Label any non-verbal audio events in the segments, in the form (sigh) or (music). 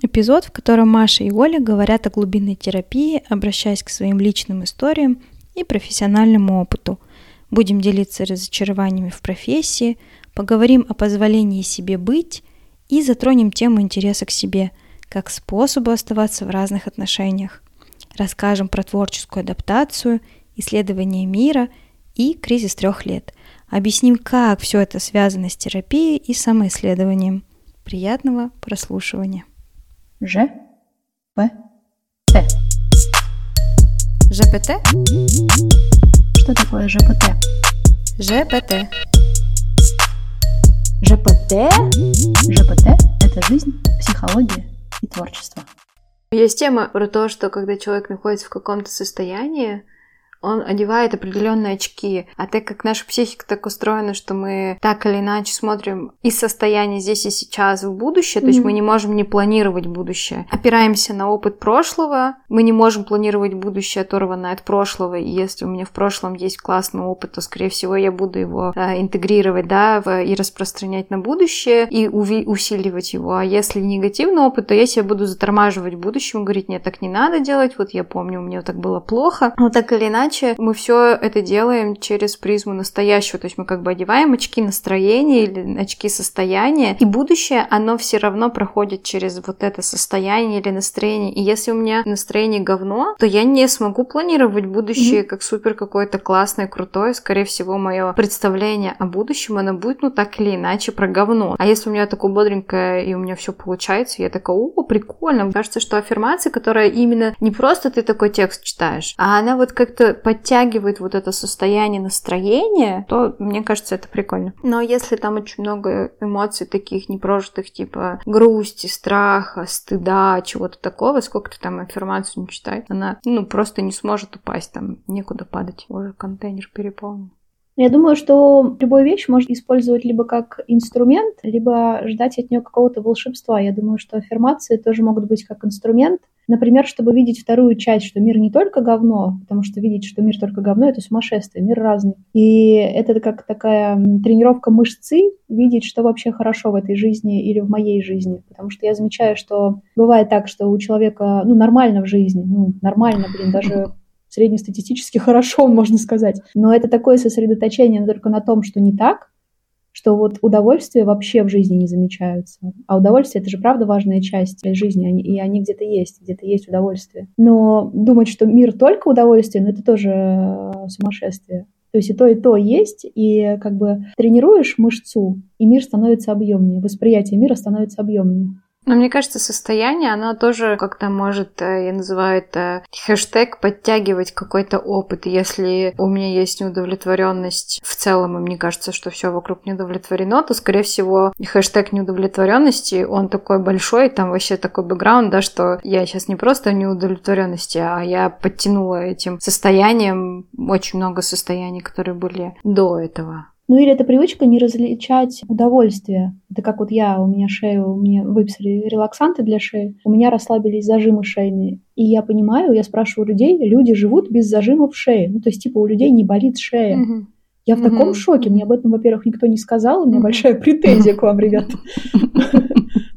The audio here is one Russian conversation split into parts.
Эпизод, в котором Маша и Оля говорят о глубинной терапии, обращаясь к своим личным историям и профессиональному опыту. Будем делиться разочарованиями в профессии, поговорим о позволении себе быть и затронем тему интереса к себе, как способу оставаться в разных отношениях. Расскажем про творческую адаптацию, исследование мира и кризис трех лет. Объясним, как все это связано с терапией и самоисследованием. Приятного прослушивания. Ж. П. Т. ЖПТ? Что такое ЖПТ? ЖПТ. ЖПТ? ЖПТ – это жизнь, психология и творчество. Есть тема про то, что когда человек находится в каком-то состоянии, он одевает определенные очки. А так как наша психика так устроена, что мы так или иначе смотрим из состояния здесь и сейчас в будущее, mm-hmm. то есть мы не можем не планировать будущее. Опираемся на опыт прошлого, мы не можем планировать будущее, оторванное от прошлого. И если у меня в прошлом есть классный опыт, то, скорее всего, я буду его э, интегрировать, да, в, и распространять на будущее, и уви- усиливать его. А если негативный опыт, то я себя буду затормаживать в будущем, говорить, нет, так не надо делать, вот я помню, у меня так было плохо. Но так или иначе, иначе мы все это делаем через призму настоящего. То есть мы как бы одеваем очки настроения или очки состояния, и будущее, оно все равно проходит через вот это состояние или настроение. И если у меня настроение говно, то я не смогу планировать будущее mm-hmm. как супер какое-то классное, крутое. Скорее всего, мое представление о будущем, оно будет, ну, так или иначе, про говно. А если у меня такое бодренькое, и у меня все получается, я такая, о, прикольно. Мне кажется, что аффирмация, которая именно не просто ты такой текст читаешь, а она вот как-то подтягивает вот это состояние настроения, то мне кажется, это прикольно. Но если там очень много эмоций таких непрожитых, типа грусти, страха, стыда, чего-то такого, сколько ты там аффирмацию не читай, она, ну, просто не сможет упасть, там некуда падать, уже контейнер переполнен. Я думаю, что любую вещь можно использовать либо как инструмент, либо ждать от нее какого-то волшебства. Я думаю, что аффирмации тоже могут быть как инструмент, Например, чтобы видеть вторую часть, что мир не только говно, потому что видеть, что мир только говно, это сумасшествие, мир разный. И это как такая тренировка мышцы, видеть, что вообще хорошо в этой жизни или в моей жизни. Потому что я замечаю, что бывает так, что у человека, ну, нормально в жизни, ну, нормально, блин, даже среднестатистически (laughs) хорошо, можно сказать. Но это такое сосредоточение только на том, что не так, что вот удовольствия вообще в жизни не замечаются. А удовольствие — это же правда важная часть жизни, и они где-то есть, где-то есть удовольствие. Но думать, что мир только удовольствие, ну это тоже э, сумасшествие. То есть и то, и то есть, и как бы тренируешь мышцу, и мир становится объемнее, восприятие мира становится объемнее. Но мне кажется, состояние, оно тоже как-то может, э, я называю это хэштег, подтягивать какой-то опыт. Если у меня есть неудовлетворенность в целом, и мне кажется, что все вокруг не удовлетворено, то, скорее всего, хэштег неудовлетворенности, он такой большой, там вообще такой бэкграунд, да, что я сейчас не просто неудовлетворенности, а я подтянула этим состоянием очень много состояний, которые были до этого. Ну или это привычка не различать удовольствие. Это как вот я, у меня шею, мне выписали релаксанты для шеи, у меня расслабились зажимы шейные. И я понимаю, я спрашиваю людей, люди живут без зажимов шеи. Ну то есть типа у людей не болит шея. Угу. Я в таком шоке. Мне об этом, во-первых, никто не сказал. У меня большая претензия к вам, ребята.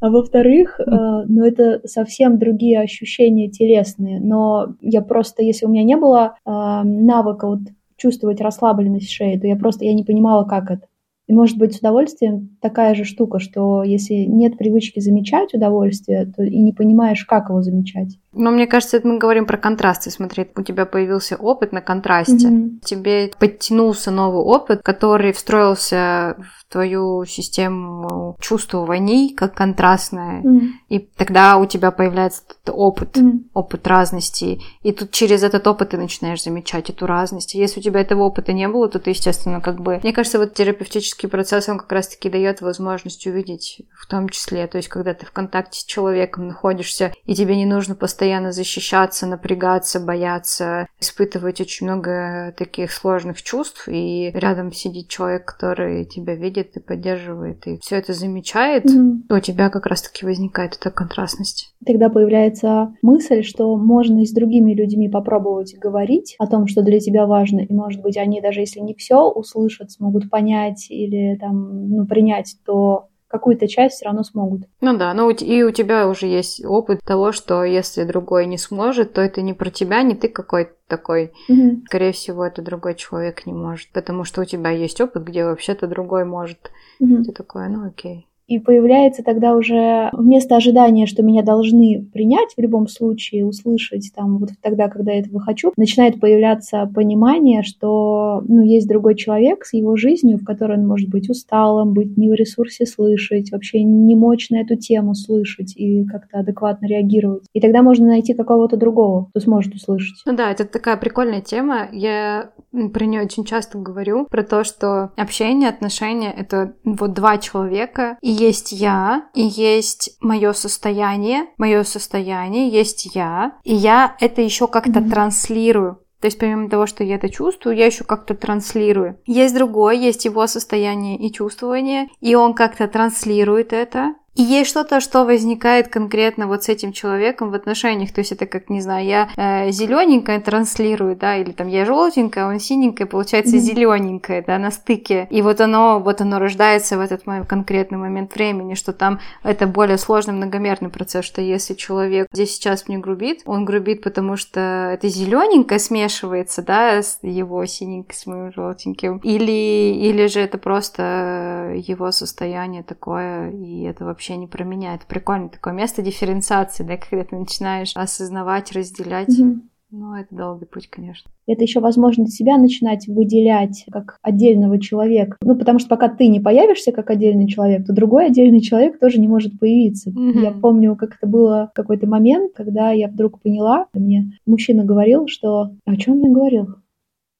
А во-вторых, э, ну это совсем другие ощущения телесные. Но я просто, если у меня не было э, навыка вот чувствовать расслабленность шеи, то я просто я не понимала, как это. И может быть с удовольствием такая же штука, что если нет привычки замечать удовольствие, то и не понимаешь, как его замечать. Но мне кажется, это мы говорим про контрасты. Смотри, у тебя появился опыт на контрасте. Mm-hmm. Тебе подтянулся новый опыт, который встроился в твою систему чувствований как контрастное. Mm-hmm. И тогда у тебя появляется этот опыт, mm-hmm. опыт разности. И тут через этот опыт ты начинаешь замечать эту разность. Если у тебя этого опыта не было, то ты, естественно, как бы... Мне кажется, вот терапевтический процесс, он как раз-таки дает возможность увидеть в том числе. То есть, когда ты в контакте с человеком находишься, и тебе не нужно постоянно постоянно защищаться, напрягаться, бояться, испытывать очень много таких сложных чувств, и рядом сидит человек, который тебя видит и поддерживает, и все это замечает, mm-hmm. то у тебя как раз-таки возникает эта контрастность. Тогда появляется мысль, что можно и с другими людьми попробовать говорить о том, что для тебя важно, и, может быть, они даже если не все услышат, смогут понять или там, ну, принять то, какую-то часть все равно смогут. Ну да, ну и у тебя уже есть опыт того, что если другой не сможет, то это не про тебя, не ты какой-то такой. Угу. Скорее всего, это другой человек не может, потому что у тебя есть опыт, где вообще-то другой может. Угу. Ты такой, ну окей. И появляется тогда уже вместо ожидания, что меня должны принять в любом случае, услышать там вот тогда, когда я этого хочу, начинает появляться понимание, что ну, есть другой человек с его жизнью, в которой он может быть усталым, быть не в ресурсе слышать, вообще не мочь на эту тему слышать и как-то адекватно реагировать. И тогда можно найти какого-то другого, кто сможет услышать. Ну да, это такая прикольная тема. Я про нее очень часто говорю, про то, что общение, отношения — это вот два человека, и есть я, и есть мое состояние, мое состояние, есть я, и я это еще как-то mm-hmm. транслирую. То есть помимо того, что я это чувствую, я еще как-то транслирую. Есть другое, есть его состояние и чувствование, и он как-то транслирует это. И есть что-то, что возникает конкретно вот с этим человеком в отношениях. То есть это как, не знаю, я э, зелененькая транслирую, да, или там я желтенькая, он синенькая, получается mm-hmm. зелененькая, да, на стыке. И вот оно, вот оно рождается в этот мой конкретный момент времени, что там это более сложный многомерный процесс, что если человек здесь сейчас мне грубит, он грубит, потому что это зелененькое смешивается, да, с его синенькой, с моим желтеньким. Или, или же это просто его состояние такое, и это вообще вообще не про меня. Это прикольно, такое место дифференциации, да, когда ты начинаешь осознавать, разделять. Mm-hmm. Ну, это долгий путь, конечно. Это еще возможность себя начинать выделять как отдельного человека. Ну, потому что пока ты не появишься как отдельный человек, то другой отдельный человек тоже не может появиться. Mm-hmm. Я помню, как это было какой-то момент, когда я вдруг поняла, мне мужчина говорил, что... О чем мне говорил?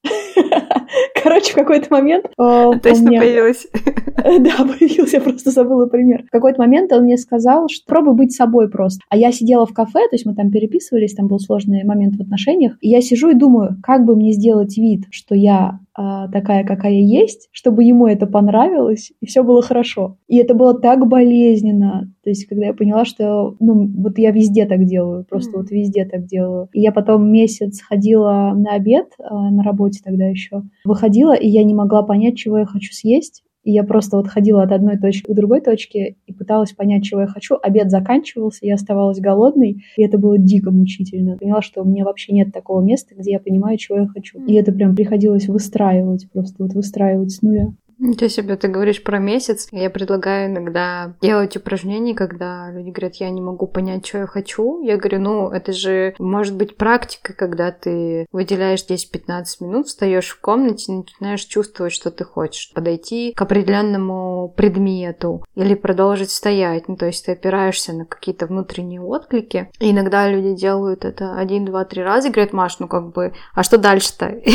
(laughs) (laughs) Короче, в какой-то момент... Э, Точно меня... появилась. (laughs) Да, появился, я просто забыла пример. В какой-то момент он мне сказал, что пробуй быть собой просто. А я сидела в кафе, то есть мы там переписывались, там был сложный момент в отношениях, и я сижу и думаю, как бы мне сделать вид, что я а, такая, какая есть, чтобы ему это понравилось, и все было хорошо. И это было так болезненно. То есть, когда я поняла, что, ну, вот я везде так делаю, просто mm. вот везде так делаю. И я потом месяц ходила на обед, а, на работе тогда еще, выходила, и я не могла понять, чего я хочу съесть. И я просто вот ходила от одной точки к другой точке и пыталась понять, чего я хочу. Обед заканчивался, я оставалась голодной, и это было дико мучительно. Поняла, что у меня вообще нет такого места, где я понимаю, чего я хочу. И это прям приходилось выстраивать, просто вот выстраивать с нуля. Ничего себе, ты говоришь про месяц. Я предлагаю иногда делать упражнения, когда люди говорят, я не могу понять, что я хочу. Я говорю, ну, это же может быть практика, когда ты выделяешь 10-15 минут, встаешь в комнате и начинаешь чувствовать, что ты хочешь. Подойти к определенному предмету или продолжить стоять. Ну, то есть ты опираешься на какие-то внутренние отклики. И иногда люди делают это один, два, три раза и говорят, Маш, ну как бы, а что дальше-то? (laughs)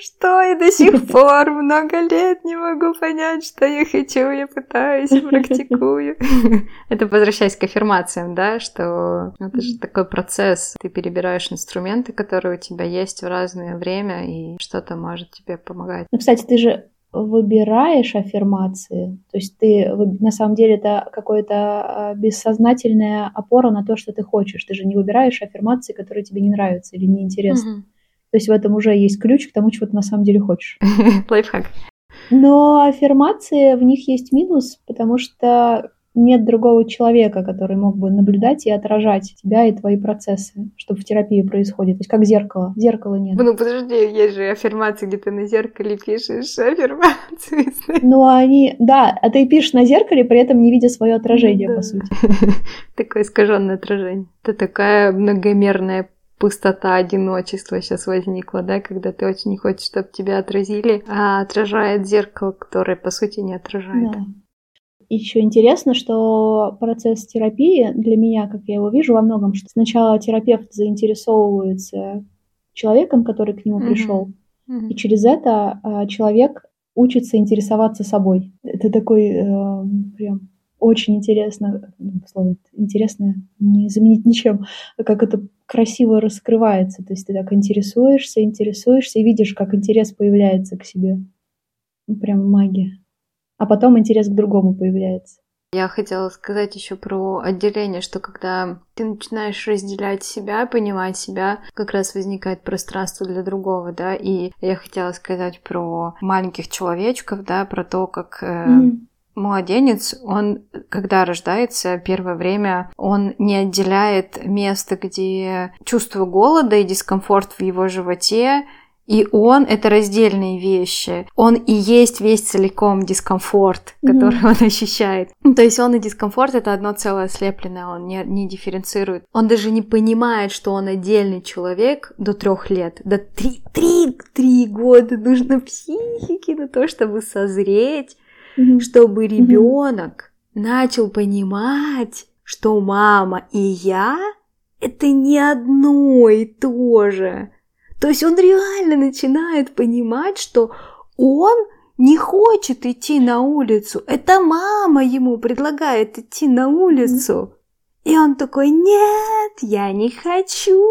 что я до сих (laughs) пор много лет не могу понять, что я хочу, я пытаюсь, (laughs) практикую. Это возвращаясь к аффирмациям, да, что это же такой процесс. Ты перебираешь инструменты, которые у тебя есть в разное время, и что-то может тебе помогать. Ну, кстати, ты же выбираешь аффирмации, то есть ты на самом деле это какая-то а, бессознательная опора на то, что ты хочешь. Ты же не выбираешь аффирмации, которые тебе не нравятся или неинтересны. Угу. То есть в этом уже есть ключ к тому, чего ты на самом деле хочешь. (laughs) Лайфхак. Но аффирмации, в них есть минус, потому что нет другого человека, который мог бы наблюдать и отражать тебя и твои процессы, что в терапии происходит. То есть как зеркало. Зеркала нет. Ну подожди, есть же аффирмации, где ты на зеркале пишешь аффирмации. (laughs) Ну они, да, а ты пишешь на зеркале, при этом не видя свое отражение, по сути. (laughs) Такое искаженное отражение. Это такая многомерная пустота, одиночество сейчас возникло, да, когда ты очень не хочешь, чтобы тебя отразили, а отражает зеркало, которое, по сути, не отражает. Да. Еще интересно, что процесс терапии для меня, как я его вижу, во многом, что сначала терапевт заинтересовывается человеком, который к нему mm-hmm. пришел, mm-hmm. и через это а, человек учится интересоваться собой. Это такой э, прям очень интересно, слово интересно не заменить ничем, как это красиво раскрывается. То есть ты так интересуешься, интересуешься и видишь, как интерес появляется к себе. Ну, прям магия. А потом интерес к другому появляется. Я хотела сказать еще про отделение, что когда ты начинаешь разделять себя, понимать себя, как раз возникает пространство для другого, да, и я хотела сказать про маленьких человечков, да, про то, как э, mm-hmm младенец, он, когда рождается, первое время, он не отделяет место, где чувство голода и дискомфорт в его животе, и он — это раздельные вещи. Он и есть весь целиком дискомфорт, который mm-hmm. он ощущает. То есть он и дискомфорт — это одно целое слепленное, он не, не дифференцирует. Он даже не понимает, что он отдельный человек до трех лет. До три, три, три года нужно психики на то, чтобы созреть, mm-hmm. чтобы ребенок mm-hmm. начал понимать, что мама и я — это не одно и то же. То есть он реально начинает понимать, что он не хочет идти на улицу. Это мама ему предлагает идти на улицу. И он такой, нет, я не хочу.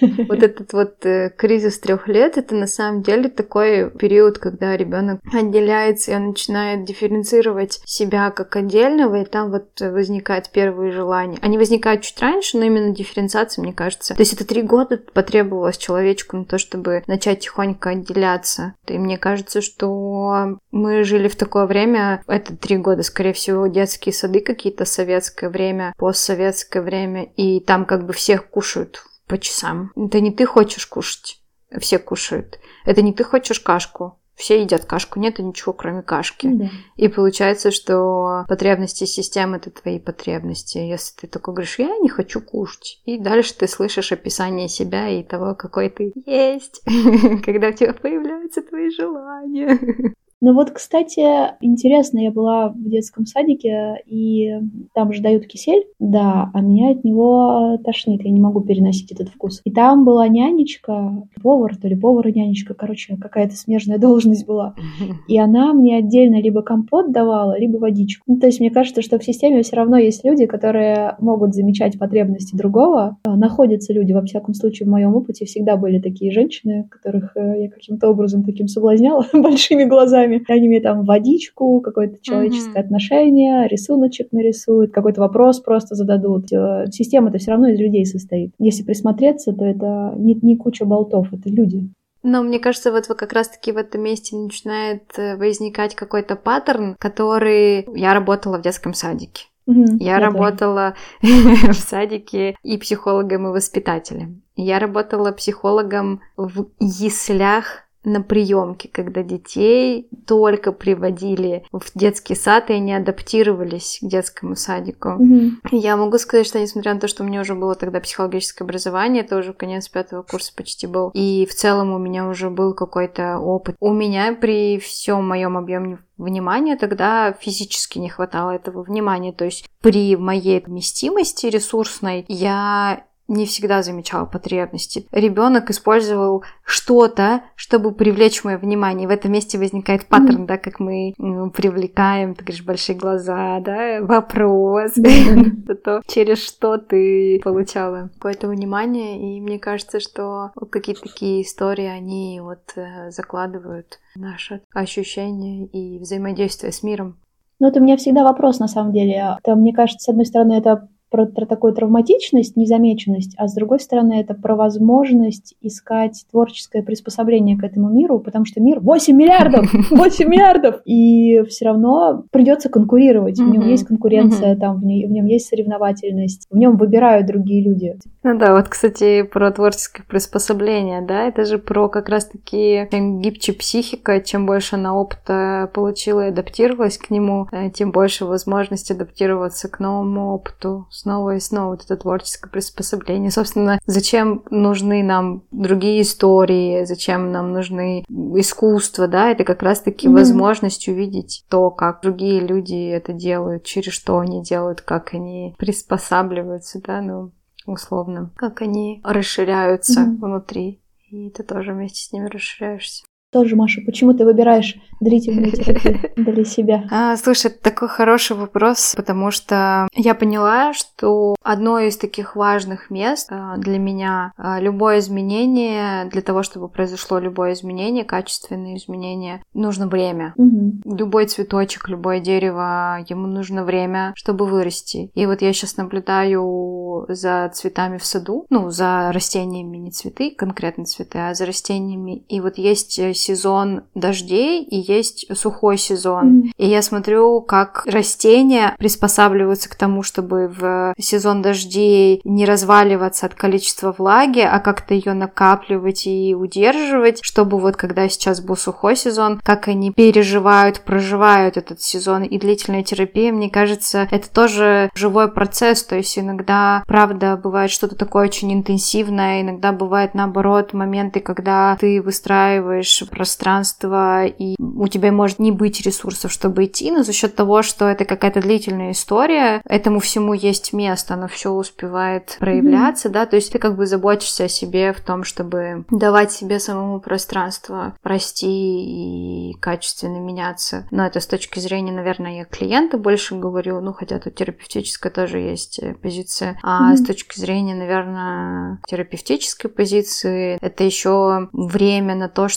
Вот этот вот э, кризис трех лет, это на самом деле такой период, когда ребенок отделяется и он начинает дифференцировать себя как отдельного, и там вот возникают первые желания. Они возникают чуть раньше, но именно дифференциация, мне кажется. То есть это три года потребовалось человечку на то, чтобы начать тихонько отделяться. И мне кажется, что мы жили в такое время, это три года, скорее всего, детские сады какие-то, советское время, постсоветское время, и там как бы всех кушают по часам. Это не ты хочешь кушать, все кушают. Это не ты хочешь кашку, все едят кашку, нет ничего, кроме кашки. Да. И получается, что потребности системы это твои потребности. Если ты такой говоришь, я не хочу кушать, и дальше ты слышишь описание себя и того, какой ты есть, (laughs) когда у тебя появляются твои желания. Ну вот, кстати, интересно, я была в детском садике, и там же дают кисель, да, а меня от него тошнит, я не могу переносить этот вкус. И там была нянечка, повар, то ли повар и нянечка, короче, какая-то смежная (laughs) должность была. И она мне отдельно либо компот давала, либо водичку. Ну, то есть мне кажется, что в системе все равно есть люди, которые могут замечать потребности другого. А, находятся люди, во всяком случае, в моем опыте всегда были такие женщины, которых э, я каким-то образом таким соблазняла (laughs) большими глазами глазами. Они мне там водичку, какое-то человеческое mm-hmm. отношение, рисуночек нарисуют, какой-то вопрос просто зададут. Э, система-то все равно из людей состоит. Если присмотреться, то это не, не куча болтов, это люди. Но мне кажется, вот как раз-таки в этом месте начинает э, возникать какой-то паттерн, который... Я работала в детском садике. Mm-hmm, я, я работала (laughs) в садике и психологом, и воспитателем. Я работала психологом в яслях на приемке, когда детей только приводили в детский сад, и они адаптировались к детскому садику. Mm-hmm. Я могу сказать, что несмотря на то, что у меня уже было тогда психологическое образование, это уже конец пятого курса почти был, и в целом у меня уже был какой-то опыт. У меня при всем моем объеме внимания тогда физически не хватало этого внимания. То есть при моей вместимости ресурсной я не всегда замечала потребности. Ребенок использовал что-то, чтобы привлечь мое внимание. В этом месте возникает паттерн, mm-hmm. да, как мы ну, привлекаем, ты говоришь, большие глаза, да, (laughs) вопрос, (laughs) то через что ты получала какое-то внимание. И мне кажется, что какие-то такие истории, они вот э, закладывают наше ощущение и взаимодействие с миром. Ну, это у меня всегда вопрос, на самом деле. Это, мне кажется, с одной стороны, это про, такую травматичность, незамеченность, а с другой стороны это про возможность искать творческое приспособление к этому миру, потому что мир 8 миллиардов, (laughs) 8 миллиардов, и все равно придется конкурировать. В нем есть конкуренция, там в, нем, в нем есть соревновательность, в нем выбирают другие люди. Ну да, вот, кстати, про творческое приспособление, да, это же про как раз-таки чем гибче психика, чем больше она опыта получила и адаптировалась к нему, э, тем больше возможность адаптироваться к новому опыту, снова и снова вот это творческое приспособление. Собственно, зачем нужны нам другие истории, зачем нам нужны искусство, да, это как раз-таки mm-hmm. возможность увидеть то, как другие люди это делают, через что они делают, как они приспосабливаются, да, ну, условно, как они расширяются mm-hmm. внутри, и ты тоже вместе с ними расширяешься. Тоже, Маша, почему ты выбираешь длительную терапию (laughs) для себя? А, слушай, это такой хороший вопрос, потому что я поняла, что одно из таких важных мест а, для меня а, любое изменение, для того, чтобы произошло любое изменение, качественное изменение, нужно время. Угу. Любой цветочек, любое дерево, ему нужно время, чтобы вырасти. И вот я сейчас наблюдаю за цветами в саду, ну, за растениями, не цветы, конкретно цветы, а за растениями. И вот есть сезон дождей и есть сухой сезон. Mm. И я смотрю, как растения приспосабливаются к тому, чтобы в сезон дождей не разваливаться от количества влаги, а как-то ее накапливать и удерживать, чтобы вот когда сейчас был сухой сезон, как они переживают, проживают этот сезон. И длительная терапия, мне кажется, это тоже живой процесс. То есть иногда, правда, бывает что-то такое очень интенсивное, иногда бывает наоборот моменты, когда ты выстраиваешь пространство, и у тебя может не быть ресурсов, чтобы идти, но за счет того, что это какая-то длительная история, этому всему есть место, оно все успевает проявляться, mm-hmm. да, то есть ты как бы заботишься о себе в том, чтобы давать себе самому пространство расти и качественно меняться. Но это с точки зрения, наверное, я клиента больше говорю, ну, хотя тут терапевтическая тоже есть э, позиция, а mm-hmm. с точки зрения, наверное, терапевтической позиции, это еще время на то,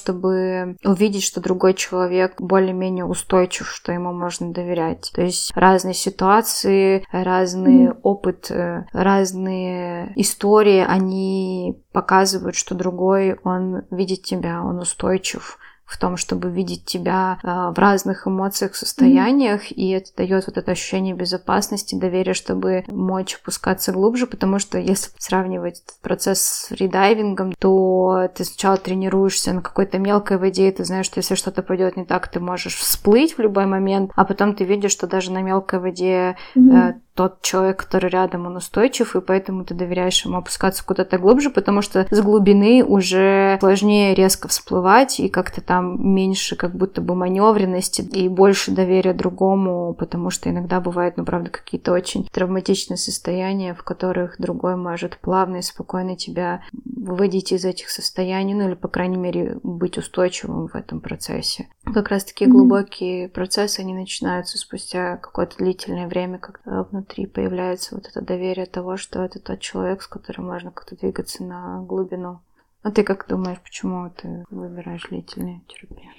чтобы увидеть, что другой человек более-менее устойчив, что ему можно доверять. То есть разные ситуации, разный mm. опыт, э, разные истории, они показывают, что другой, он видит тебя, он устойчив, в том, чтобы видеть тебя э, в разных эмоциях, состояниях, mm-hmm. и это дает вот это ощущение безопасности, доверия, чтобы мочь опускаться глубже, потому что если сравнивать этот процесс с фридайвингом, то ты сначала тренируешься на какой-то мелкой воде, и ты знаешь, что если что-то пойдет не так, ты можешь всплыть в любой момент, а потом ты видишь, что даже на мелкой воде mm-hmm. Тот человек, который рядом, он устойчив, и поэтому ты доверяешь ему опускаться куда-то глубже, потому что с глубины уже сложнее резко всплывать, и как-то там меньше как будто бы маневренности и больше доверия другому, потому что иногда бывают, ну, правда, какие-то очень травматичные состояния, в которых другой может плавно и спокойно тебя выводить из этих состояний, ну, или, по крайней мере, быть устойчивым в этом процессе. Как раз таки mm-hmm. глубокие процессы, они начинаются спустя какое-то длительное время, когда внутри появляется вот это доверие того, что это тот человек, с которым можно как-то двигаться на глубину. А ты как думаешь, почему ты выбираешь длительную терапию?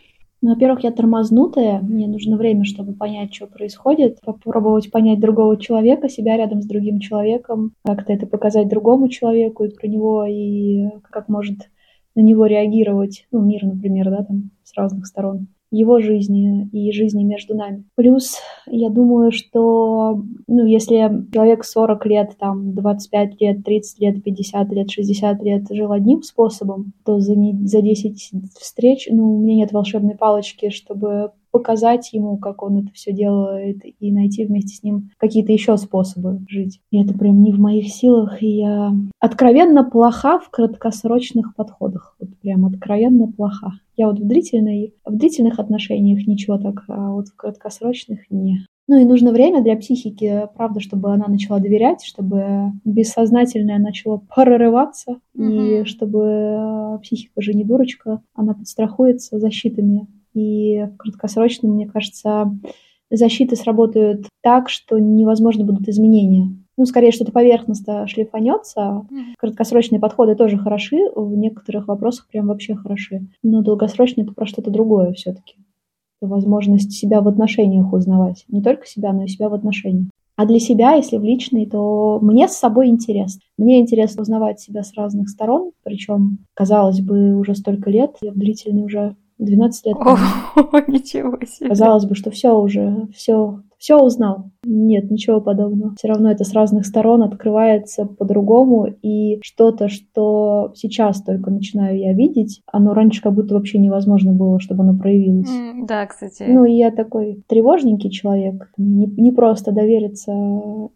Ну, во-первых, я тормознутая, мне нужно время, чтобы понять, что происходит, попробовать понять другого человека, себя рядом с другим человеком, как-то это показать другому человеку и про него, и как может на него реагировать, ну, мир, например, да, там, с разных сторон его жизни и жизни между нами. Плюс я думаю, что ну, если человек 40 лет, там, 25 лет, 30 лет, 50 лет, 60 лет жил одним способом, то за, не, за 10 встреч, ну, у меня нет волшебной палочки, чтобы показать ему, как он это все делает, и найти вместе с ним какие-то еще способы жить. И это прям не в моих силах, и я откровенно плоха в краткосрочных подходах. Вот прям откровенно плоха. Я вот в, длительной, в длительных отношениях ничего так, а вот в краткосрочных не. Ну и нужно время для психики, правда, чтобы она начала доверять, чтобы бессознательное начало прорываться, mm-hmm. и чтобы психика же не дурочка, она подстрахуется защитами и в краткосрочном, мне кажется, защиты сработают так, что невозможно будут изменения. Ну, скорее, что-то поверхностно шлифанется. Краткосрочные подходы тоже хороши, в некоторых вопросах прям вообще хороши. Но долгосрочные это про что-то другое все-таки. Это возможность себя в отношениях узнавать. Не только себя, но и себя в отношениях. А для себя, если в личной, то мне с собой интересно. Мне интересно узнавать себя с разных сторон, причем, казалось бы, уже столько лет, я в длительной уже 12 лет. О, (laughs) ничего себе. Казалось бы, что все уже, все, все узнал. Нет, ничего подобного. Все равно это с разных сторон открывается по-другому, и что-то, что сейчас только начинаю я видеть, оно раньше как будто вообще невозможно было, чтобы оно проявилось. Mm, да, кстати. Ну, и я такой тревожненький человек, не, не просто довериться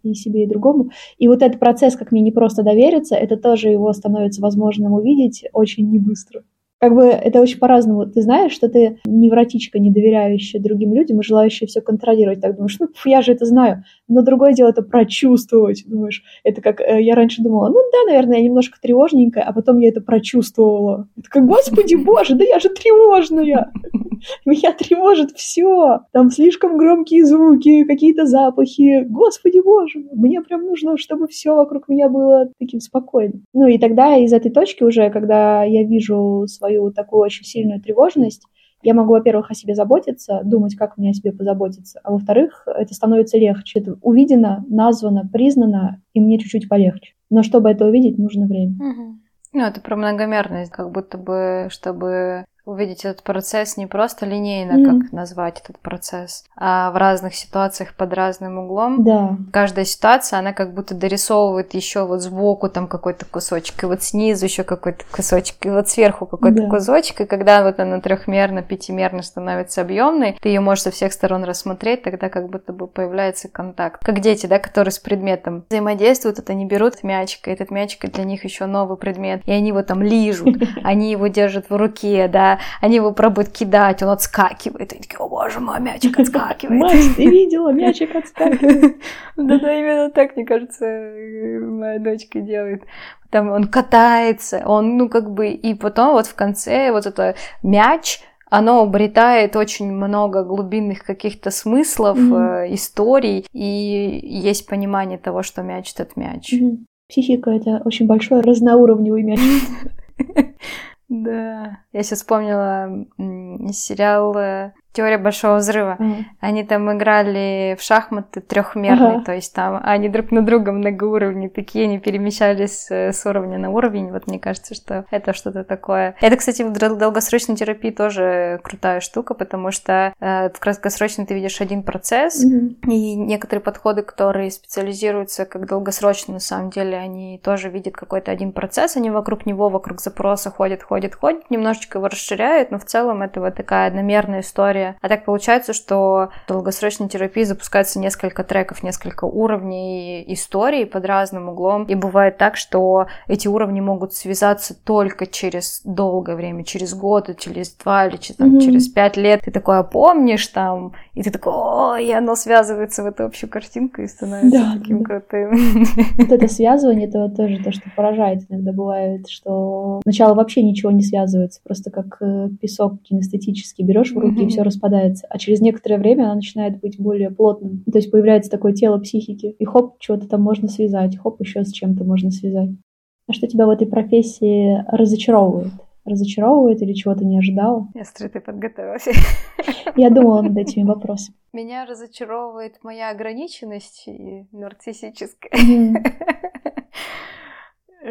и себе, и другому. И вот этот процесс, как мне не просто довериться, это тоже его становится возможным увидеть очень небыстро. Как бы это очень по-разному. Ты знаешь, что ты невротичка, не доверяющая другим людям и желающая все контролировать. Так думаешь, ну, я же это знаю. Но другое дело это прочувствовать. Думаешь, это как э, я раньше думала, ну да, наверное, я немножко тревожненькая, а потом я это прочувствовала. Это как, господи боже, да я же тревожная. (laughs) Меня тревожит все. Там слишком громкие звуки, какие-то запахи. Господи боже, мне прям нужно, чтобы все вокруг меня было таким спокойным. Ну и тогда из этой точки уже, когда я вижу свою такую очень сильную тревожность, я могу, во-первых, о себе заботиться, думать, как мне о себе позаботиться, а во-вторых, это становится легче. Это увидено, названо, признано, и мне чуть-чуть полегче. Но чтобы это увидеть, нужно время. Угу. Ну, это про многомерность, как будто бы, чтобы увидеть этот процесс не просто линейно, mm-hmm. как назвать этот процесс, а в разных ситуациях под разным углом. Да. Каждая ситуация, она как будто дорисовывает еще вот сбоку там какой-то кусочек, и вот снизу еще какой-то кусочек, и вот сверху какой-то да. кусочек, и когда вот она трехмерно, пятимерно становится объемной, ты ее можешь со всех сторон рассмотреть, тогда как будто бы появляется контакт. Как дети, да, которые с предметом взаимодействуют, вот они берут мячик, и этот мячик для них еще новый предмет, и они его там лижут, (laughs) они его держат в руке, да, они его пробуют кидать, он отскакивает, и такие, о боже мой, мячик отскакивает. Мать, ты видела, (laughs) мячик отскакивает. Да-да, именно так, мне кажется, моя дочка делает. Там он катается, он, ну, как бы, и потом вот в конце вот это мяч, оно обретает очень много глубинных каких-то смыслов, mm-hmm. историй, и есть понимание того, что мяч этот мяч. Mm-hmm. Психика — это очень большой разноуровневый мяч. (laughs) Да. Я сейчас вспомнила сериал э, Теория большого взрыва. Mm. Они там играли в шахматы трехмерные, uh-huh. то есть там они друг на друга многоуровни такие, они перемещались э, с уровня на уровень. Вот мне кажется, что это что-то такое. Это, кстати, в долгосрочной терапии тоже крутая штука, потому что э, в краткосрочной ты видишь один процесс, mm-hmm. и некоторые подходы, которые специализируются как долгосрочно, на самом деле, они тоже видят какой-то один процесс, они вокруг него, вокруг запроса ходят, ходят, ходят, немножечко его расширяют, но в целом это вот такая одномерная история а так получается, что в долгосрочной терапии запускается несколько треков, несколько уровней истории под разным углом. И бывает так, что эти уровни могут связаться только через долгое время, через год, через два или через, там, mm-hmm. через пять лет. Ты такое помнишь там, и ты такой, о, и оно связывается в эту общую картинку и становится да, таким да. крутым. Вот это связывание, это тоже то, что поражает иногда бывает, что сначала вообще ничего не связывается, просто как э, песок кинестетически берешь в руки mm-hmm. и все распадается, а через некоторое время она начинает быть более плотным. То есть появляется такое тело психики, и хоп, чего-то там можно связать, хоп, еще с чем-то можно связать. А что тебя в этой профессии разочаровывает? Разочаровывает или чего-то не ожидала? Я строго подготовилась. (laughs) Я думала над этими вопросами. Меня разочаровывает моя ограниченность и нарциссическая. (laughs)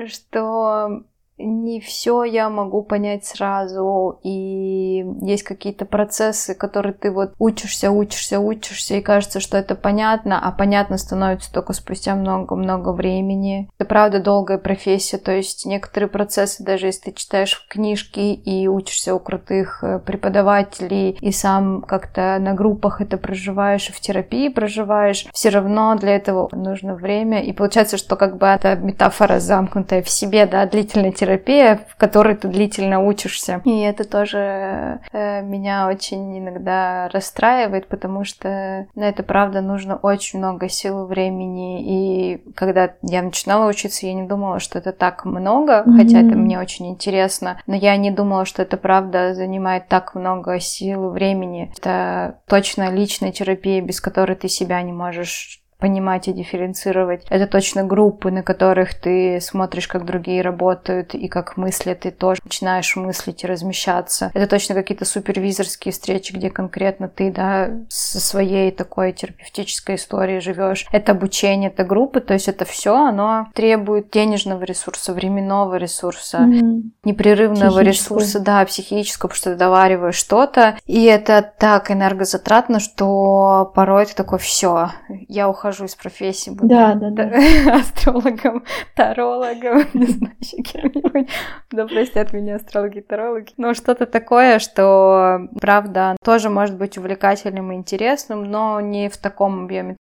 Что не все я могу понять сразу, и есть какие-то процессы, которые ты вот учишься, учишься, учишься, и кажется, что это понятно, а понятно становится только спустя много-много времени. Это правда долгая профессия, то есть некоторые процессы, даже если ты читаешь книжки и учишься у крутых э, преподавателей, и сам как-то на группах это проживаешь, и в терапии проживаешь, все равно для этого нужно время, и получается, что как бы это метафора замкнутая в себе, да, длительной терапии, терапия, в которой ты длительно учишься. И это тоже э, меня очень иногда расстраивает, потому что на это, правда, нужно очень много сил и времени. И когда я начинала учиться, я не думала, что это так много, mm-hmm. хотя это мне очень интересно, но я не думала, что это, правда, занимает так много сил и времени. Это точно личная терапия, без которой ты себя не можешь понимать и дифференцировать. Это точно группы, на которых ты смотришь, как другие работают и как мыслят, и тоже начинаешь мыслить и размещаться. Это точно какие-то супервизорские встречи, где конкретно ты, да, со своей такой терапевтической историей живешь. Это обучение, это группы, то есть это все, оно требует денежного ресурса, временного ресурса, mm-hmm. непрерывного ресурса, да, психического, потому что ты довариваешь что-то, и это так энергозатратно, что порой ты такой, все, я ухожу ухожу из профессии, буду да, (laughs) да, да. астрологом, тарологом, (laughs) не знаю, еще кем-нибудь. Да простят меня астрологи тарологи. Но что-то такое, что, правда, тоже может быть увлекательным и интересным, но не в таком объеме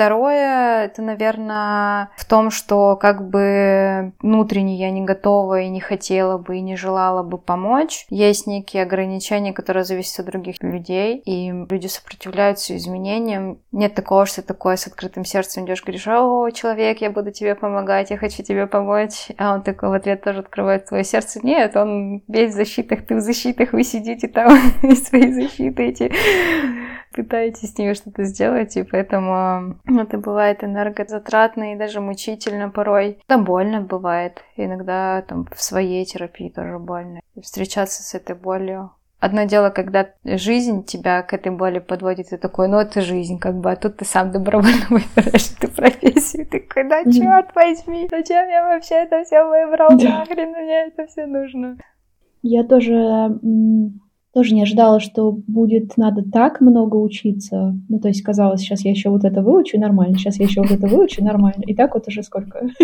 Второе, это, наверное, в том, что как бы внутренне я не готова и не хотела бы, и не желала бы помочь. Есть некие ограничения, которые зависят от других людей, и люди сопротивляются изменениям. Нет такого, что такое с открытым сердцем идешь, говоришь, о, человек, я буду тебе помогать, я хочу тебе помочь. А он такой в ответ тоже открывает твое сердце. Нет, он весь в защитах, ты в защитах, вы сидите там, (laughs) свои защиты эти пытаетесь с ними что-то сделать, и поэтому это бывает энергозатратно и даже мучительно порой. Да, больно бывает. Иногда там в своей терапии тоже больно. И встречаться с этой болью. Одно дело, когда жизнь тебя к этой боли подводит, и такой, ну это жизнь, как бы, а тут ты сам добровольно (laughs) выбираешь эту профессию, ты такой, да черт возьми, зачем я вообще это все выбрал, нахрен мне это все нужно. Я тоже тоже не ожидала, что будет надо так много учиться. Ну, то есть казалось, сейчас я еще вот это выучу, нормально, сейчас я еще вот это выучу, нормально. И так вот уже сколько? (laughs)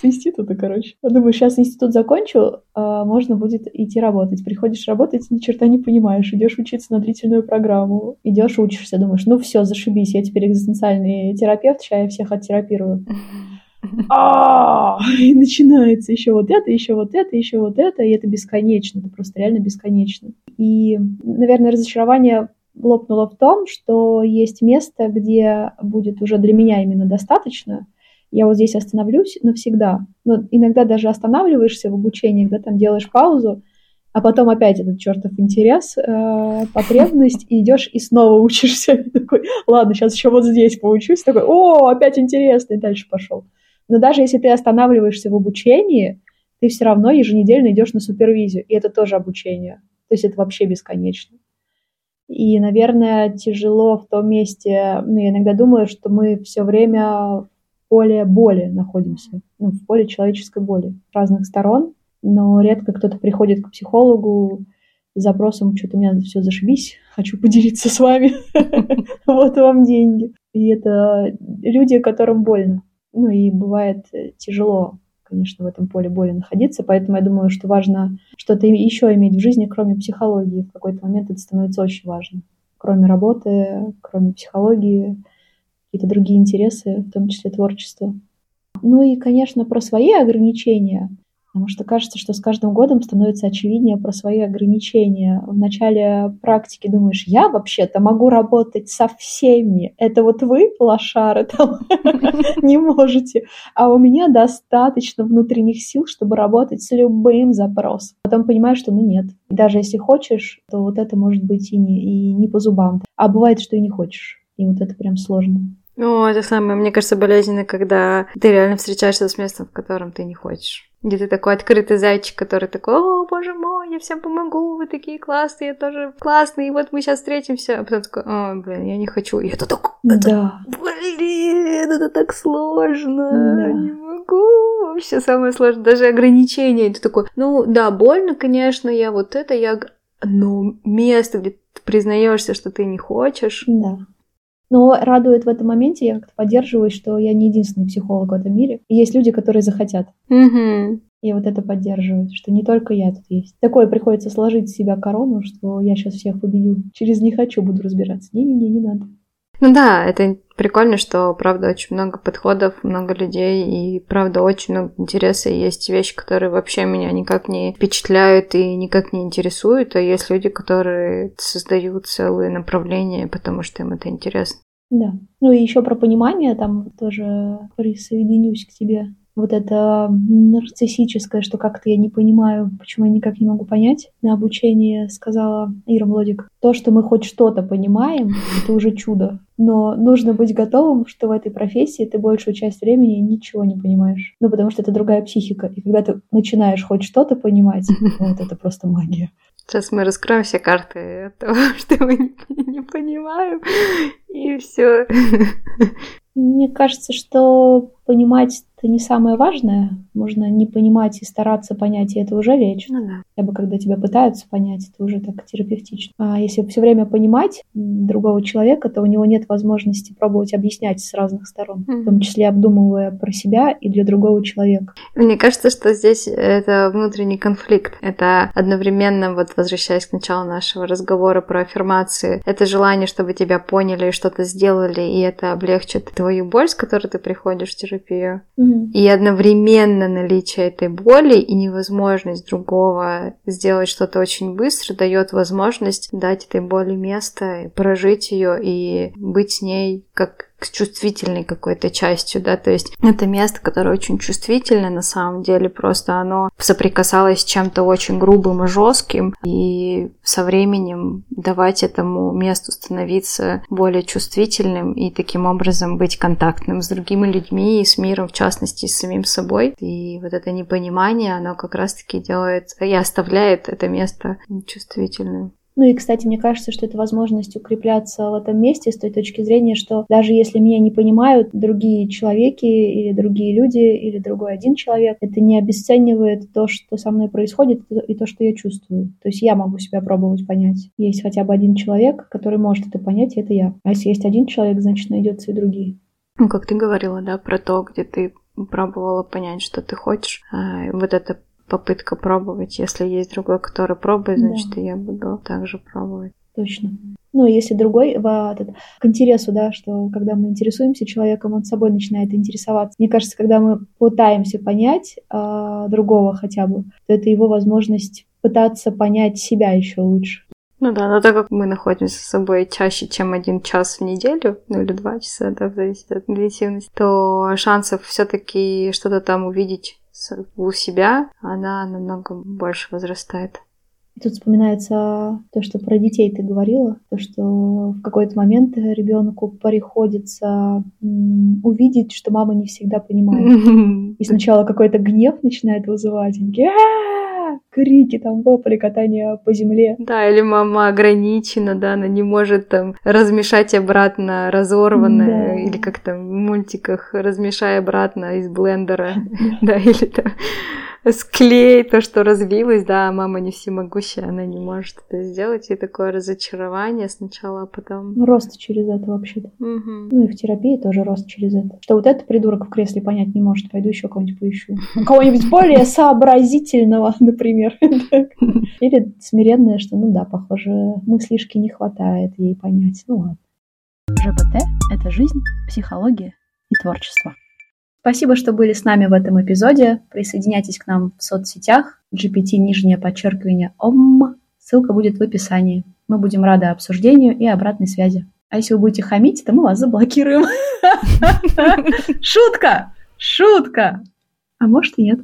С института, короче. Я думаю, сейчас институт закончу, а можно будет идти работать. Приходишь работать, ни черта не понимаешь. Идешь учиться на длительную программу. Идешь, учишься, думаешь, ну все, зашибись, я теперь экзистенциальный терапевт, сейчас я всех оттерапирую. (laughs) А, и начинается еще вот это, еще вот это, еще вот это, и это бесконечно, это просто реально бесконечно. И, наверное, разочарование лопнуло в том, что есть место, где будет уже для меня именно достаточно. Я вот здесь остановлюсь навсегда. Но иногда даже останавливаешься в обучении, когда там делаешь паузу, а потом опять этот чертов интерес, э, потребность, и идешь и снова учишься. (laughs) Такой, ладно, сейчас еще вот здесь поучусь. Такой, о, опять интересно, и дальше пошел. Но даже если ты останавливаешься в обучении, ты все равно еженедельно идешь на супервизию, и это тоже обучение. То есть это вообще бесконечно. И, наверное, тяжело в том месте, ну, я иногда думаю, что мы все время в поле боли находимся, ну, в поле человеческой боли разных сторон, но редко кто-то приходит к психологу с запросом, что-то у меня все зашибись, хочу поделиться с вами, (laughs) вот вам деньги. И это люди, которым больно. Ну и бывает э, тяжело, конечно, в этом поле боли находиться, поэтому я думаю, что важно что-то еще иметь в жизни, кроме психологии. В какой-то момент это становится очень важно. Кроме работы, кроме психологии, какие-то другие интересы, в том числе творчество. Ну и, конечно, про свои ограничения – Потому что кажется, что с каждым годом становится очевиднее про свои ограничения. В начале практики думаешь, я вообще-то могу работать со всеми. Это вот вы, лошары, (laughs) там (laughs) не можете. А у меня достаточно внутренних сил, чтобы работать с любым запросом. Потом понимаешь, что ну нет. Даже если хочешь, то вот это может быть и не, и не по зубам. А бывает, что и не хочешь. И вот это прям сложно. Ну, это самое, мне кажется, болезненно, когда ты реально встречаешься с местом, в котором ты не хочешь. Где ты такой открытый зайчик, который такой, о, боже мой, я всем помогу, вы такие классные, я тоже классный, и вот мы сейчас встретимся. А потом такой, о, блин, я не хочу. И это так, да. блин, это так сложно, да. не могу. Вообще самое сложное, даже ограничения. Ты такой, ну да, больно, конечно, я вот это, я... Но место, где ты признаешься, что ты не хочешь. Да. Но радует в этом моменте, я как-то поддерживаю, что я не единственный психолог в этом мире. И есть люди, которые захотят. Угу. И вот это поддерживает, что не только я тут есть. Такое приходится сложить в себя корону, что я сейчас всех победю. Через «не хочу» буду разбираться. Не-не-не, не надо. Ну да, это прикольно, что, правда, очень много подходов, много людей, и, правда, очень много интереса. И есть вещи, которые вообще меня никак не впечатляют и никак не интересуют, а есть люди, которые создают целые направления, потому что им это интересно. Да. Ну и еще про понимание, там тоже присоединюсь к тебе вот это нарциссическое, что как-то я не понимаю, почему я никак не могу понять. На обучении сказала Ира Млодик, то, что мы хоть что-то понимаем, это уже чудо. Но нужно быть готовым, что в этой профессии ты большую часть времени ничего не понимаешь. Ну, потому что это другая психика. И когда ты начинаешь хоть что-то понимать, (laughs) вот это просто магия. Сейчас мы раскроем все карты того, (laughs) что мы не понимаем, и все. (laughs) Мне кажется, что понимать это не самое важное. Можно не понимать и стараться понять, и это уже лечит. Ну, да. Я бы, когда тебя пытаются понять, это уже так терапевтично. А если все время понимать другого человека, то у него нет возможности пробовать объяснять с разных сторон, mm-hmm. в том числе обдумывая про себя и для другого человека. Мне кажется, что здесь это внутренний конфликт. Это одновременно, вот возвращаясь к началу нашего разговора про аффирмации, это желание, чтобы тебя поняли и что-то сделали, и это облегчит твою боль, с которой ты приходишь в терапию. Mm-hmm. И одновременно наличие этой боли и невозможность другого сделать что-то очень быстро дает возможность дать этой боли место, прожить ее и быть с ней как с чувствительной какой-то частью, да, то есть это место, которое очень чувствительное на самом деле, просто оно соприкасалось с чем-то очень грубым и жестким, и со временем давать этому месту становиться более чувствительным и таким образом быть контактным с другими людьми и с миром, в частности, с самим собой. И вот это непонимание, оно как раз-таки делает и оставляет это место чувствительным. Ну и, кстати, мне кажется, что это возможность укрепляться в этом месте с той точки зрения, что даже если меня не понимают другие человеки или другие люди или другой один человек, это не обесценивает то, что со мной происходит и то, что я чувствую. То есть я могу себя пробовать понять. Есть хотя бы один человек, который может это понять, и это я. А если есть один человек, значит, найдется и другие. Ну, как ты говорила, да, про то, где ты пробовала понять, что ты хочешь. А, вот это попытка пробовать. Если есть другой, который пробует, значит, да. и я буду также пробовать. Точно. Ну, если другой, в, этот, к интересу, да, что когда мы интересуемся человеком, он собой начинает интересоваться. Мне кажется, когда мы пытаемся понять э, другого хотя бы, то это его возможность пытаться понять себя еще лучше. Ну да, но так как мы находимся с собой чаще, чем один час в неделю, ну или два часа, да, в зависимости от интенсивности, то шансов все-таки что-то там увидеть у себя, она намного больше возрастает. И тут вспоминается то, что про детей ты говорила, то, что в какой-то момент ребенку приходится увидеть, что мама не всегда понимает. (laughs) И сначала какой-то гнев начинает вызывать. Такие, крики, там, вопли, катание по земле. Да, или мама ограничена, да, она не может там размешать обратно разорванное, да. или как там в мультиках размешай обратно из блендера, (laughs) (laughs) да, или там склей то, что развилось, да, мама не всемогущая, она не может это сделать, и такое разочарование сначала, а потом... Ну, рост через это вообще-то. Угу. Ну и в терапии тоже рост через это. Что вот этот придурок в кресле понять не может, пойду еще кого-нибудь поищу. Кого-нибудь более сообразительного, (laughs) например. (laughs) Или смиренное, что, ну да, похоже, мыслишки не хватает ей понять. Ну ладно. ЖПТ – это жизнь, психология и творчество. Спасибо, что были с нами в этом эпизоде. Присоединяйтесь к нам в соцсетях GPT нижнее подчеркивание ОМ. Ссылка будет в описании. Мы будем рады обсуждению и обратной связи. А если вы будете хамить, то мы вас заблокируем. (laughs) Шутка! Шутка! А может и нет.